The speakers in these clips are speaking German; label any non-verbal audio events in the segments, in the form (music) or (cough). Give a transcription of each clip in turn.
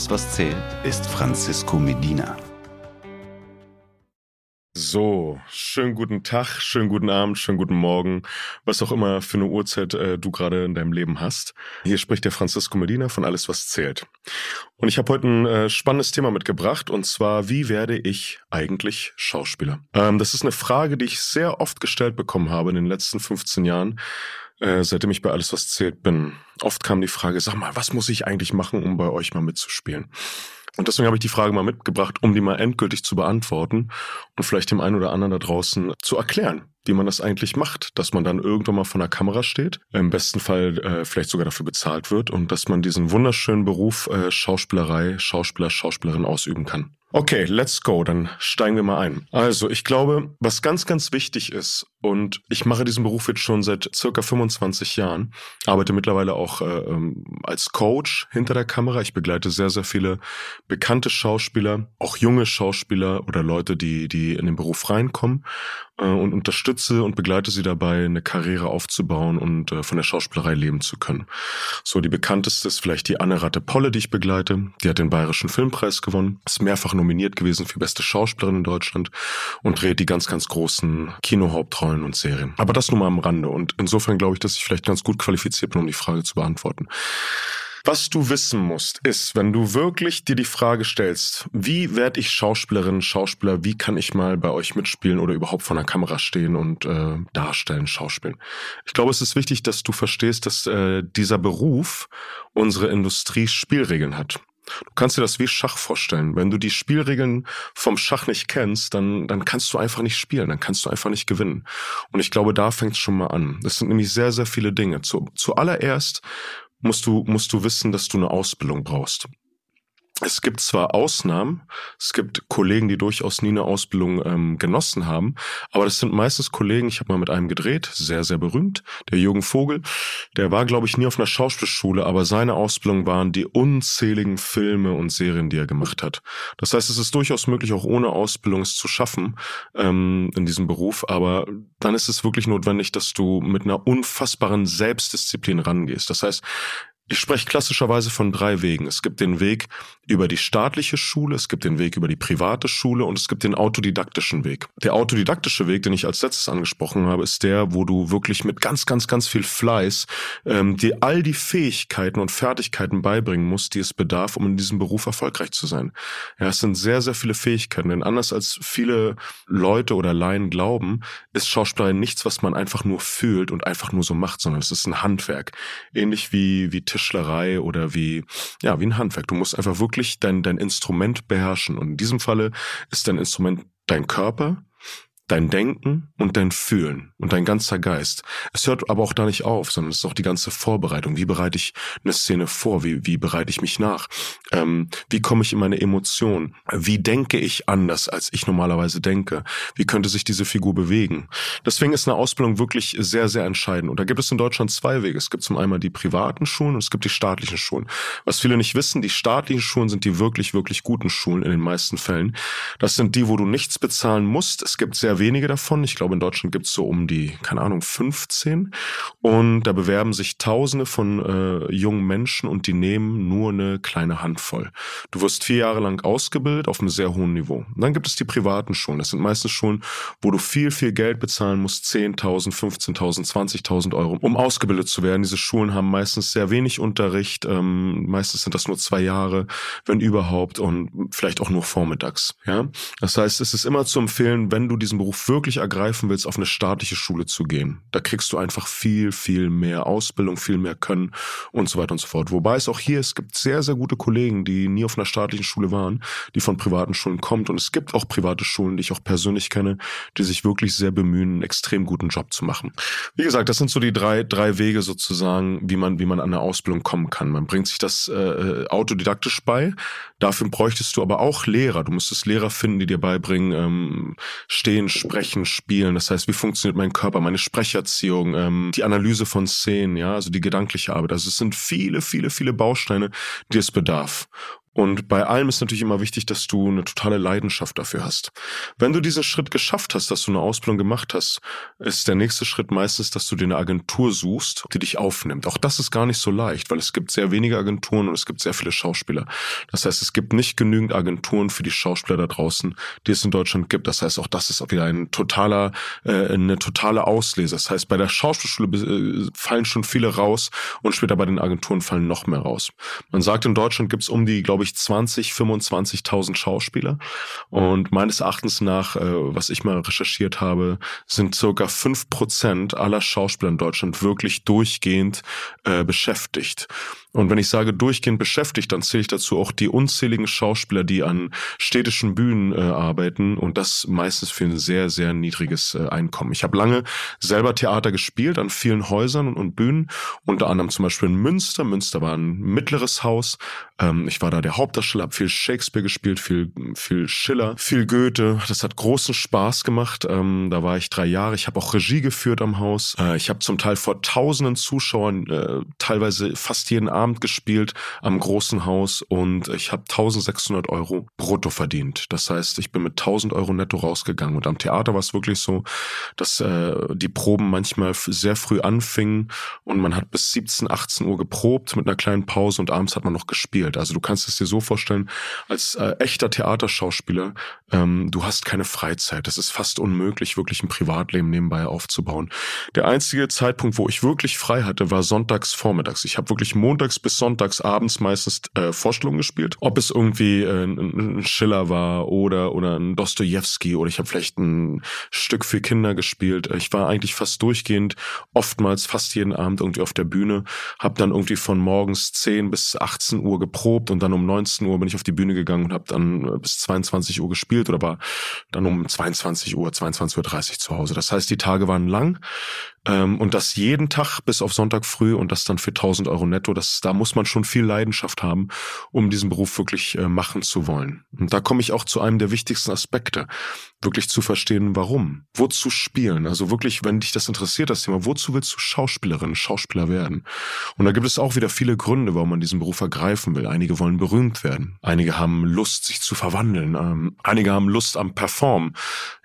Alles, was zählt, ist Francisco Medina. So, schönen guten Tag, schönen guten Abend, schönen guten Morgen, was auch immer für eine Uhrzeit äh, du gerade in deinem Leben hast. Hier spricht der Francisco Medina von Alles, was zählt. Und ich habe heute ein äh, spannendes Thema mitgebracht, und zwar, wie werde ich eigentlich Schauspieler? Ähm, das ist eine Frage, die ich sehr oft gestellt bekommen habe in den letzten 15 Jahren, äh, seitdem ich bei Alles, was zählt bin. Oft kam die Frage, sag mal, was muss ich eigentlich machen, um bei euch mal mitzuspielen? Und deswegen habe ich die Frage mal mitgebracht, um die mal endgültig zu beantworten und vielleicht dem einen oder anderen da draußen zu erklären, wie man das eigentlich macht, dass man dann irgendwann mal vor der Kamera steht, im besten Fall äh, vielleicht sogar dafür bezahlt wird und dass man diesen wunderschönen Beruf äh, Schauspielerei, Schauspieler, Schauspielerin ausüben kann. Okay, let's go, dann steigen wir mal ein. Also, ich glaube, was ganz, ganz wichtig ist, und ich mache diesen Beruf jetzt schon seit circa 25 Jahren, arbeite mittlerweile auch äh, ähm, als Coach hinter der Kamera. Ich begleite sehr, sehr viele bekannte Schauspieler, auch junge Schauspieler oder Leute, die, die in den Beruf reinkommen äh, und unterstütze und begleite sie dabei, eine Karriere aufzubauen und äh, von der Schauspielerei leben zu können. So, die bekannteste ist vielleicht die Anne Ratte Polle, die ich begleite. Die hat den Bayerischen Filmpreis gewonnen, ist mehrfach nominiert gewesen für beste Schauspielerin in Deutschland und dreht die ganz, ganz großen Kinohauptrollen und Serien. Aber das nur mal am Rande. Und insofern glaube ich, dass ich vielleicht ganz gut qualifiziert bin, um die Frage zu beantworten. Was du wissen musst, ist, wenn du wirklich dir die Frage stellst, wie werde ich Schauspielerin, Schauspieler, wie kann ich mal bei euch mitspielen oder überhaupt vor einer Kamera stehen und äh, darstellen, schauspielen. Ich glaube, es ist wichtig, dass du verstehst, dass äh, dieser Beruf unsere Industrie Spielregeln hat. Du kannst dir das wie Schach vorstellen. Wenn du die Spielregeln vom Schach nicht kennst, dann, dann kannst du einfach nicht spielen, dann kannst du einfach nicht gewinnen. Und ich glaube, da fängt es schon mal an. Das sind nämlich sehr, sehr viele Dinge. Zu, zuallererst musst du, musst du wissen, dass du eine Ausbildung brauchst. Es gibt zwar Ausnahmen, es gibt Kollegen, die durchaus nie eine Ausbildung ähm, genossen haben, aber das sind meistens Kollegen, ich habe mal mit einem gedreht, sehr, sehr berühmt, der Jürgen Vogel, der war, glaube ich, nie auf einer Schauspielschule, aber seine Ausbildung waren die unzähligen Filme und Serien, die er gemacht hat. Das heißt, es ist durchaus möglich, auch ohne Ausbildung es zu schaffen ähm, in diesem Beruf, aber dann ist es wirklich notwendig, dass du mit einer unfassbaren Selbstdisziplin rangehst. Das heißt, ich spreche klassischerweise von drei Wegen. Es gibt den Weg über die staatliche Schule, es gibt den Weg über die private Schule und es gibt den autodidaktischen Weg. Der autodidaktische Weg, den ich als letztes angesprochen habe, ist der, wo du wirklich mit ganz, ganz, ganz viel Fleiß ähm, dir all die Fähigkeiten und Fertigkeiten beibringen musst, die es bedarf, um in diesem Beruf erfolgreich zu sein. Ja, es sind sehr, sehr viele Fähigkeiten, denn anders als viele Leute oder Laien glauben, ist Schauspielerei nichts, was man einfach nur fühlt und einfach nur so macht, sondern es ist ein Handwerk. Ähnlich wie, wie Tisch Tischlerei oder wie, ja, wie ein Handwerk. Du musst einfach wirklich dein, dein Instrument beherrschen. Und in diesem Falle ist dein Instrument dein Körper, dein Denken und dein Fühlen und dein ganzer Geist. Es hört aber auch da nicht auf, sondern es ist auch die ganze Vorbereitung. Wie bereite ich eine Szene vor? Wie, wie bereite ich mich nach? Ähm, wie komme ich in meine Emotionen? Wie denke ich anders, als ich normalerweise denke? Wie könnte sich diese Figur bewegen? Deswegen ist eine Ausbildung wirklich sehr, sehr entscheidend. Und da gibt es in Deutschland zwei Wege. Es gibt zum einen die privaten Schulen und es gibt die staatlichen Schulen. Was viele nicht wissen, die staatlichen Schulen sind die wirklich, wirklich guten Schulen in den meisten Fällen. Das sind die, wo du nichts bezahlen musst. Es gibt sehr wenige davon. Ich glaube, in Deutschland gibt es so um die, keine Ahnung, 15. Und da bewerben sich Tausende von äh, jungen Menschen und die nehmen nur eine kleine Handvoll. Du wirst vier Jahre lang ausgebildet auf einem sehr hohen Niveau. Und dann gibt es die privaten Schulen. Das sind meistens Schulen, wo du viel, viel Geld bezahlen musst, 10.000, 15.000, 20.000 Euro, um ausgebildet zu werden. Diese Schulen haben meistens sehr wenig Unterricht. Ähm, meistens sind das nur zwei Jahre, wenn überhaupt, und vielleicht auch nur vormittags. Ja, das heißt, es ist immer zu empfehlen, wenn du diesen Beruf Beruf wirklich ergreifen willst, auf eine staatliche Schule zu gehen. Da kriegst du einfach viel, viel mehr Ausbildung, viel mehr Können und so weiter und so fort. Wobei es auch hier, es gibt sehr, sehr gute Kollegen, die nie auf einer staatlichen Schule waren, die von privaten Schulen kommt. Und es gibt auch private Schulen, die ich auch persönlich kenne, die sich wirklich sehr bemühen, einen extrem guten Job zu machen. Wie gesagt, das sind so die drei, drei Wege sozusagen, wie man, wie man an eine Ausbildung kommen kann. Man bringt sich das äh, äh autodidaktisch bei. Dafür bräuchtest du aber auch Lehrer. Du müsstest Lehrer finden, die dir beibringen, ähm, stehen, Sprechen, Spielen. Das heißt, wie funktioniert mein Körper, meine Sprecherziehung, ähm, die Analyse von Szenen, ja, also die gedankliche Arbeit. Also es sind viele, viele, viele Bausteine, die es bedarf. Und bei allem ist natürlich immer wichtig, dass du eine totale Leidenschaft dafür hast. Wenn du diesen Schritt geschafft hast, dass du eine Ausbildung gemacht hast, ist der nächste Schritt meistens, dass du dir eine Agentur suchst, die dich aufnimmt. Auch das ist gar nicht so leicht, weil es gibt sehr wenige Agenturen und es gibt sehr viele Schauspieler. Das heißt, es gibt nicht genügend Agenturen für die Schauspieler da draußen, die es in Deutschland gibt. Das heißt, auch das ist wieder ein totaler, äh, eine totale Auslese. Das heißt, bei der Schauspielschule äh, fallen schon viele raus und später bei den Agenturen fallen noch mehr raus. Man sagt, in Deutschland gibt es um die, glaube glaube ich, 20, 25.000 Schauspieler. Und meines Erachtens nach, äh, was ich mal recherchiert habe, sind circa fünf Prozent aller Schauspieler in Deutschland wirklich durchgehend äh, beschäftigt. Und wenn ich sage durchgehend beschäftigt, dann zähle ich dazu auch die unzähligen Schauspieler, die an städtischen Bühnen äh, arbeiten und das meistens für ein sehr, sehr niedriges äh, Einkommen. Ich habe lange selber Theater gespielt an vielen Häusern und, und, Bühnen, unter anderem zum Beispiel in Münster. Münster war ein mittleres Haus. Ähm, ich war da der Hauptdarsteller, habe viel Shakespeare gespielt, viel, viel Schiller, viel Goethe. Das hat großen Spaß gemacht. Ähm, da war ich drei Jahre. Ich habe auch Regie geführt am Haus. Äh, ich habe zum Teil vor tausenden Zuschauern äh, teilweise fast jeden Abend Abend gespielt am großen Haus und ich habe 1600 Euro brutto verdient. Das heißt, ich bin mit 1000 Euro netto rausgegangen. Und am Theater war es wirklich so, dass äh, die Proben manchmal sehr früh anfingen und man hat bis 17, 18 Uhr geprobt mit einer kleinen Pause und abends hat man noch gespielt. Also du kannst es dir so vorstellen, als äh, echter Theaterschauspieler, ähm, du hast keine Freizeit. Es ist fast unmöglich, wirklich ein Privatleben nebenbei aufzubauen. Der einzige Zeitpunkt, wo ich wirklich frei hatte, war sonntags vormittags. Ich habe wirklich montags montags bis sonntags abends meistens äh, Vorstellungen gespielt. Ob es irgendwie äh, ein Schiller war oder, oder ein Dostoevsky oder ich habe vielleicht ein Stück für Kinder gespielt. Ich war eigentlich fast durchgehend, oftmals fast jeden Abend irgendwie auf der Bühne, habe dann irgendwie von morgens 10 bis 18 Uhr geprobt und dann um 19 Uhr bin ich auf die Bühne gegangen und habe dann äh, bis 22 Uhr gespielt oder war dann um 22 Uhr, 22.30 Uhr zu Hause. Das heißt, die Tage waren lang. Ähm, und das jeden Tag bis auf Sonntag früh und das dann für 1000 Euro netto. Das, da muss man schon viel Leidenschaft haben, um diesen Beruf wirklich äh, machen zu wollen. Und da komme ich auch zu einem der wichtigsten Aspekte, wirklich zu verstehen, warum. Wozu spielen? Also wirklich, wenn dich das interessiert, das Thema, wozu willst du Schauspielerin, Schauspieler werden? Und da gibt es auch wieder viele Gründe, warum man diesen Beruf ergreifen will. Einige wollen berühmt werden. Einige haben Lust, sich zu verwandeln. Ähm, einige haben Lust am Perform,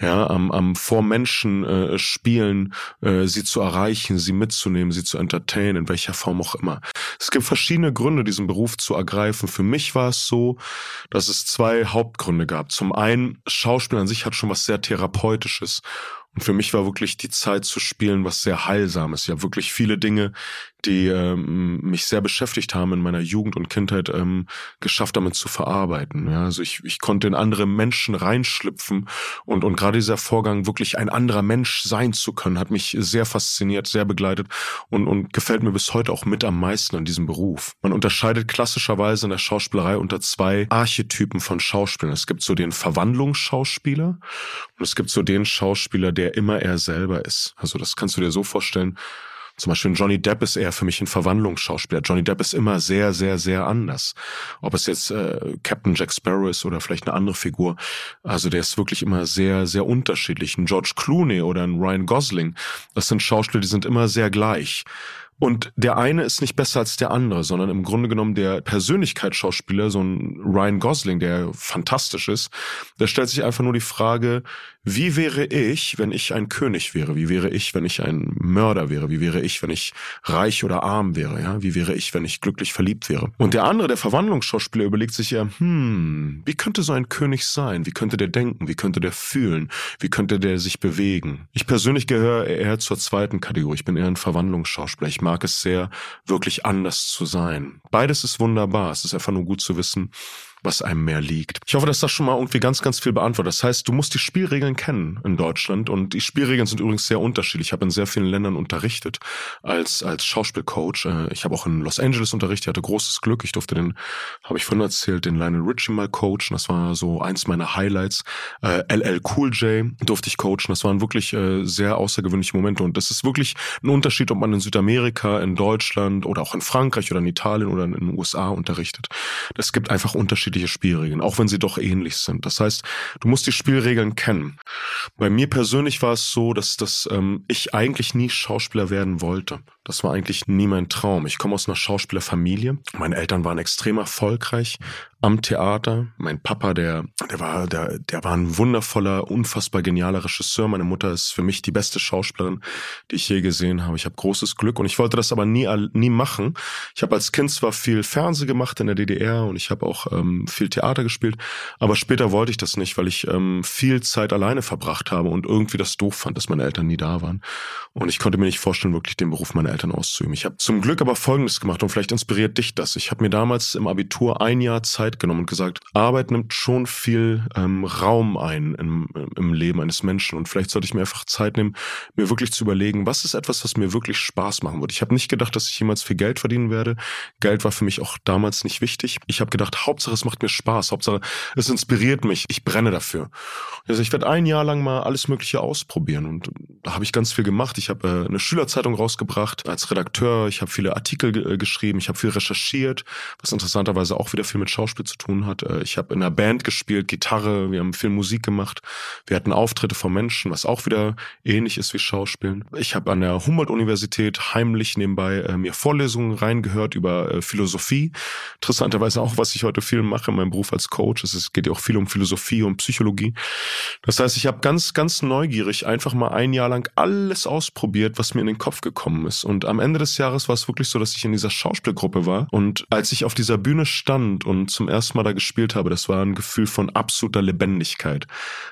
ja, am, am vor Menschen äh, spielen, äh, sie zu erreichen, sie mitzunehmen, sie zu entertainen, in welcher Form auch immer. Es gibt verschiedene Gründe, diesen Beruf zu ergreifen. Für mich war es so, dass es zwei Hauptgründe gab. Zum einen, Schauspiel an sich hat schon was sehr Therapeutisches. Und für mich war wirklich die Zeit zu spielen was sehr Heilsames. Ja, wirklich viele Dinge, die ähm, mich sehr beschäftigt haben in meiner Jugend und Kindheit, ähm, geschafft damit zu verarbeiten. Ja, also ich, ich konnte in andere Menschen reinschlüpfen und, und gerade dieser Vorgang, wirklich ein anderer Mensch sein zu können, hat mich sehr fasziniert, sehr begleitet und, und gefällt mir bis heute auch mit am meisten an diesem Beruf. Man unterscheidet klassischerweise in der Schauspielerei unter zwei Archetypen von Schauspielern. Es gibt so den Verwandlungsschauspieler und es gibt so den Schauspieler, der immer er selber ist. Also das kannst du dir so vorstellen, zum Beispiel Johnny Depp ist eher für mich ein Verwandlungsschauspieler. Johnny Depp ist immer sehr, sehr, sehr anders. Ob es jetzt äh, Captain Jack Sparrow ist oder vielleicht eine andere Figur. Also der ist wirklich immer sehr, sehr unterschiedlich. Ein George Clooney oder ein Ryan Gosling, das sind Schauspieler, die sind immer sehr gleich. Und der eine ist nicht besser als der andere, sondern im Grunde genommen der Persönlichkeitsschauspieler, so ein Ryan Gosling, der fantastisch ist, der stellt sich einfach nur die Frage, wie wäre ich, wenn ich ein König wäre? Wie wäre ich, wenn ich ein Mörder wäre? Wie wäre ich, wenn ich reich oder arm wäre? Ja, wie wäre ich, wenn ich glücklich verliebt wäre? Und der andere, der Verwandlungsschauspieler, überlegt sich ja, hm, wie könnte so ein König sein? Wie könnte der denken? Wie könnte der fühlen? Wie könnte der sich bewegen? Ich persönlich gehöre eher zur zweiten Kategorie. Ich bin eher ein Verwandlungsschauspieler. Ich mag es sehr, wirklich anders zu sein. Beides ist wunderbar. Es ist einfach nur gut zu wissen, was einem mehr liegt. Ich hoffe, dass das schon mal irgendwie ganz, ganz viel beantwortet. Das heißt, du musst die Spielregeln kennen in Deutschland und die Spielregeln sind übrigens sehr unterschiedlich. Ich habe in sehr vielen Ländern unterrichtet als, als Schauspielcoach. Äh, ich habe auch in Los Angeles unterrichtet, hatte großes Glück. Ich durfte den, habe ich vorhin erzählt, den Lionel Richie mal coachen. Das war so eins meiner Highlights. LL äh, Cool J durfte ich coachen. Das waren wirklich äh, sehr außergewöhnliche Momente und das ist wirklich ein Unterschied, ob man in Südamerika, in Deutschland oder auch in Frankreich oder in Italien oder in den USA unterrichtet. Es gibt einfach Unterschiede unterschiedliche Spielregeln, auch wenn sie doch ähnlich sind. Das heißt, du musst die Spielregeln kennen. Bei mir persönlich war es so, dass, dass ähm, ich eigentlich nie Schauspieler werden wollte. Das war eigentlich nie mein Traum. Ich komme aus einer Schauspielerfamilie. Meine Eltern waren extrem erfolgreich am Theater. Mein Papa, der, der war, der, der war ein wundervoller, unfassbar genialer Regisseur. Meine Mutter ist für mich die beste Schauspielerin, die ich je gesehen habe. Ich habe großes Glück und ich wollte das aber nie, nie machen. Ich habe als Kind zwar viel Fernseh gemacht in der DDR und ich habe auch ähm, viel Theater gespielt, aber später wollte ich das nicht, weil ich ähm, viel Zeit alleine verbracht habe und irgendwie das doof fand, dass meine Eltern nie da waren. Und ich konnte mir nicht vorstellen, wirklich den Beruf meiner Eltern auszuüben. Ich habe zum Glück aber Folgendes gemacht und vielleicht inspiriert dich das. Ich habe mir damals im Abitur ein Jahr Zeit genommen und gesagt, Arbeit nimmt schon viel ähm, Raum ein im, im Leben eines Menschen und vielleicht sollte ich mir einfach Zeit nehmen, mir wirklich zu überlegen, was ist etwas, was mir wirklich Spaß machen wird. Ich habe nicht gedacht, dass ich jemals viel Geld verdienen werde. Geld war für mich auch damals nicht wichtig. Ich habe gedacht, Hauptsache es macht mir Spaß, Hauptsache es inspiriert mich, ich brenne dafür. Also ich werde ein Jahr lang mal alles Mögliche ausprobieren und da habe ich ganz viel gemacht. Ich habe äh, eine Schülerzeitung rausgebracht als Redakteur, ich habe viele Artikel äh, geschrieben, ich habe viel recherchiert, was interessanterweise auch wieder viel mit Schauspiel zu tun hat. Äh, ich habe in einer Band gespielt, Gitarre, wir haben viel Musik gemacht. Wir hatten Auftritte von Menschen, was auch wieder ähnlich ist wie Schauspielen. Ich habe an der Humboldt-Universität heimlich nebenbei äh, mir Vorlesungen reingehört über äh, Philosophie. Interessanterweise auch, was ich heute viel mache in meinem Beruf als Coach. Es geht ja auch viel um Philosophie und Psychologie. Das heißt, ich habe ganz, ganz neugierig einfach mal ein Jahr lang alles ausprobiert, was mir in den Kopf gekommen ist. Und am Ende des Jahres war es wirklich so, dass ich in dieser Schauspielgruppe war. Und als ich auf dieser Bühne stand und zum ersten Mal da gespielt habe, das war ein Gefühl von absoluter Lebendigkeit.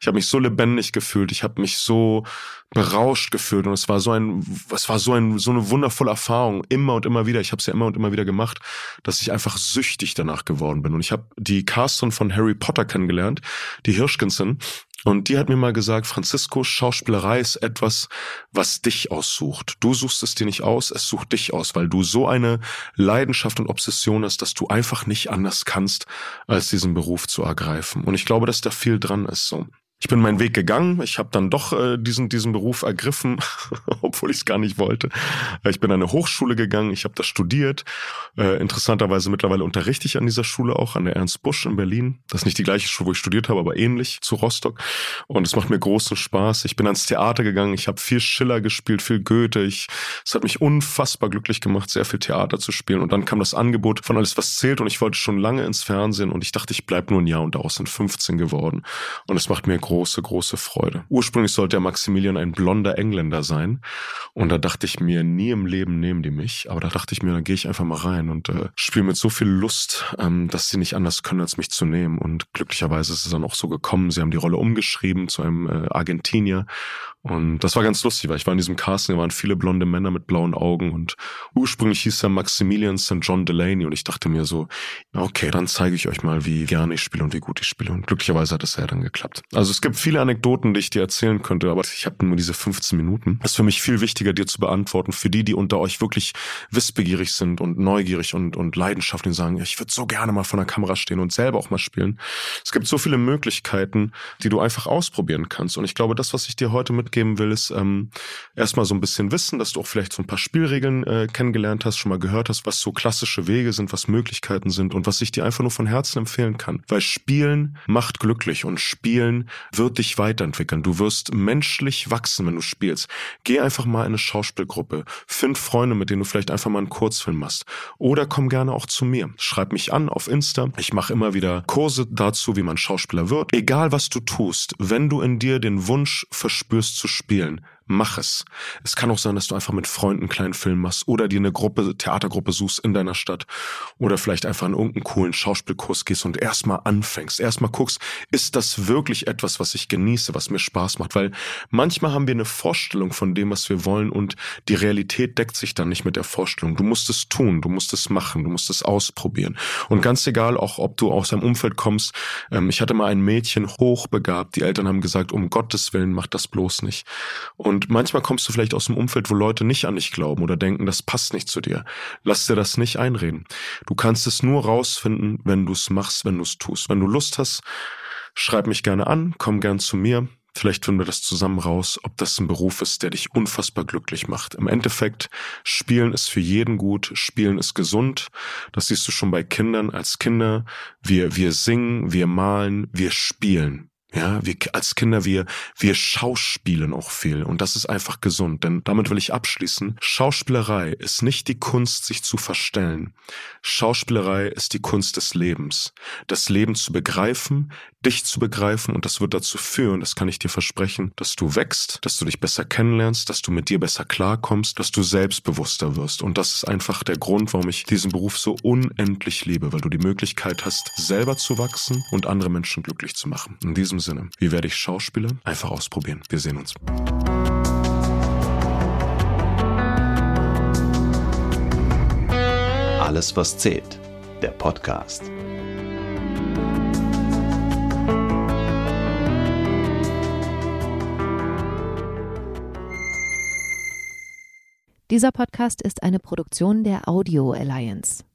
Ich habe mich so lebendig gefühlt, ich habe mich so berauscht gefühlt und es war so ein, es war so ein, so eine wundervolle Erfahrung immer und immer wieder. Ich habe es ja immer und immer wieder gemacht, dass ich einfach süchtig danach geworden bin. Und ich habe die Carston von Harry Potter kennengelernt, die Hirschkinson, und die hat mir mal gesagt, Francisco, Schauspielerei ist etwas, was dich aussucht. Du suchst es dir nicht aus, es sucht dich aus, weil du so eine Leidenschaft und Obsession hast, dass du einfach nicht anders kannst, als diesen Beruf zu ergreifen. Und ich glaube, dass da viel dran ist so ich bin meinen Weg gegangen. Ich habe dann doch äh, diesen, diesen Beruf ergriffen, (laughs) obwohl ich es gar nicht wollte. Ich bin an eine Hochschule gegangen, ich habe das studiert. Äh, interessanterweise mittlerweile unterrichte ich an dieser Schule auch, an der Ernst Busch in Berlin. Das ist nicht die gleiche Schule, wo ich studiert habe, aber ähnlich zu Rostock. Und es macht mir großen Spaß. Ich bin ans Theater gegangen, ich habe viel Schiller gespielt, viel Goethe. Ich, es hat mich unfassbar glücklich gemacht, sehr viel Theater zu spielen. Und dann kam das Angebot von Alles, was zählt. Und ich wollte schon lange ins Fernsehen und ich dachte, ich bleib nur ein Jahr und daraus sind 15 geworden. Und es macht mir große, große Freude. Ursprünglich sollte der Maximilian ein blonder Engländer sein. Und da dachte ich mir, nie im Leben nehmen die mich. Aber da dachte ich mir, dann gehe ich einfach mal rein und äh, spiele mit so viel Lust, ähm, dass sie nicht anders können, als mich zu nehmen. Und glücklicherweise ist es dann auch so gekommen. Sie haben die Rolle umgeschrieben zu einem äh, Argentinier. Und das war ganz lustig, weil ich war in diesem Casting, da waren viele blonde Männer mit blauen Augen und ursprünglich hieß er Maximilian St. John Delaney und ich dachte mir so, okay, dann zeige ich euch mal, wie gerne ich spiele und wie gut ich spiele. Und glücklicherweise hat es ja dann geklappt. Also es gibt viele Anekdoten, die ich dir erzählen könnte, aber ich habe nur diese 15 Minuten. Das ist für mich viel wichtiger, dir zu beantworten, für die, die unter euch wirklich wissbegierig sind und neugierig und, und leidenschaftlich sagen, ich würde so gerne mal vor der Kamera stehen und selber auch mal spielen. Es gibt so viele Möglichkeiten, die du einfach ausprobieren kannst. Und ich glaube, das, was ich dir heute mitgebe, mitgeben will, ist ähm, erstmal so ein bisschen wissen, dass du auch vielleicht so ein paar Spielregeln äh, kennengelernt hast, schon mal gehört hast, was so klassische Wege sind, was Möglichkeiten sind und was ich dir einfach nur von Herzen empfehlen kann. Weil Spielen macht glücklich und Spielen wird dich weiterentwickeln. Du wirst menschlich wachsen, wenn du spielst. Geh einfach mal in eine Schauspielgruppe. Find Freunde, mit denen du vielleicht einfach mal einen Kurzfilm machst. Oder komm gerne auch zu mir. Schreib mich an auf Insta. Ich mache immer wieder Kurse dazu, wie man Schauspieler wird. Egal was du tust, wenn du in dir den Wunsch verspürst zu spielen mach es. Es kann auch sein, dass du einfach mit Freunden einen kleinen Film machst oder dir eine Gruppe, Theatergruppe suchst in deiner Stadt oder vielleicht einfach in irgendeinen coolen Schauspielkurs gehst und erstmal anfängst, erstmal guckst, ist das wirklich etwas, was ich genieße, was mir Spaß macht? Weil manchmal haben wir eine Vorstellung von dem, was wir wollen und die Realität deckt sich dann nicht mit der Vorstellung. Du musst es tun, du musst es machen, du musst es ausprobieren. Und ganz egal, auch ob du aus einem Umfeld kommst, ähm, ich hatte mal ein Mädchen hochbegabt, die Eltern haben gesagt, um Gottes Willen, mach das bloß nicht. Und und manchmal kommst du vielleicht aus einem Umfeld, wo Leute nicht an dich glauben oder denken, das passt nicht zu dir. Lass dir das nicht einreden. Du kannst es nur rausfinden, wenn du es machst, wenn du es tust. Wenn du Lust hast, schreib mich gerne an, komm gern zu mir. Vielleicht finden wir das zusammen raus, ob das ein Beruf ist, der dich unfassbar glücklich macht. Im Endeffekt, Spielen ist für jeden gut, Spielen ist gesund. Das siehst du schon bei Kindern als Kinder. Wir, wir singen, wir malen, wir spielen. Ja, wir als Kinder, wir, wir schauspielen auch viel und das ist einfach gesund, denn damit will ich abschließen. Schauspielerei ist nicht die Kunst, sich zu verstellen. Schauspielerei ist die Kunst des Lebens. Das Leben zu begreifen, dich zu begreifen und das wird dazu führen, das kann ich dir versprechen, dass du wächst, dass du dich besser kennenlernst, dass du mit dir besser klarkommst, dass du selbstbewusster wirst und das ist einfach der Grund, warum ich diesen Beruf so unendlich liebe, weil du die Möglichkeit hast, selber zu wachsen und andere Menschen glücklich zu machen. In diesem Sinne, wie werde ich Schauspieler? Einfach ausprobieren. Wir sehen uns. Alles, was zählt. Der Podcast. Dieser Podcast ist eine Produktion der Audio Alliance.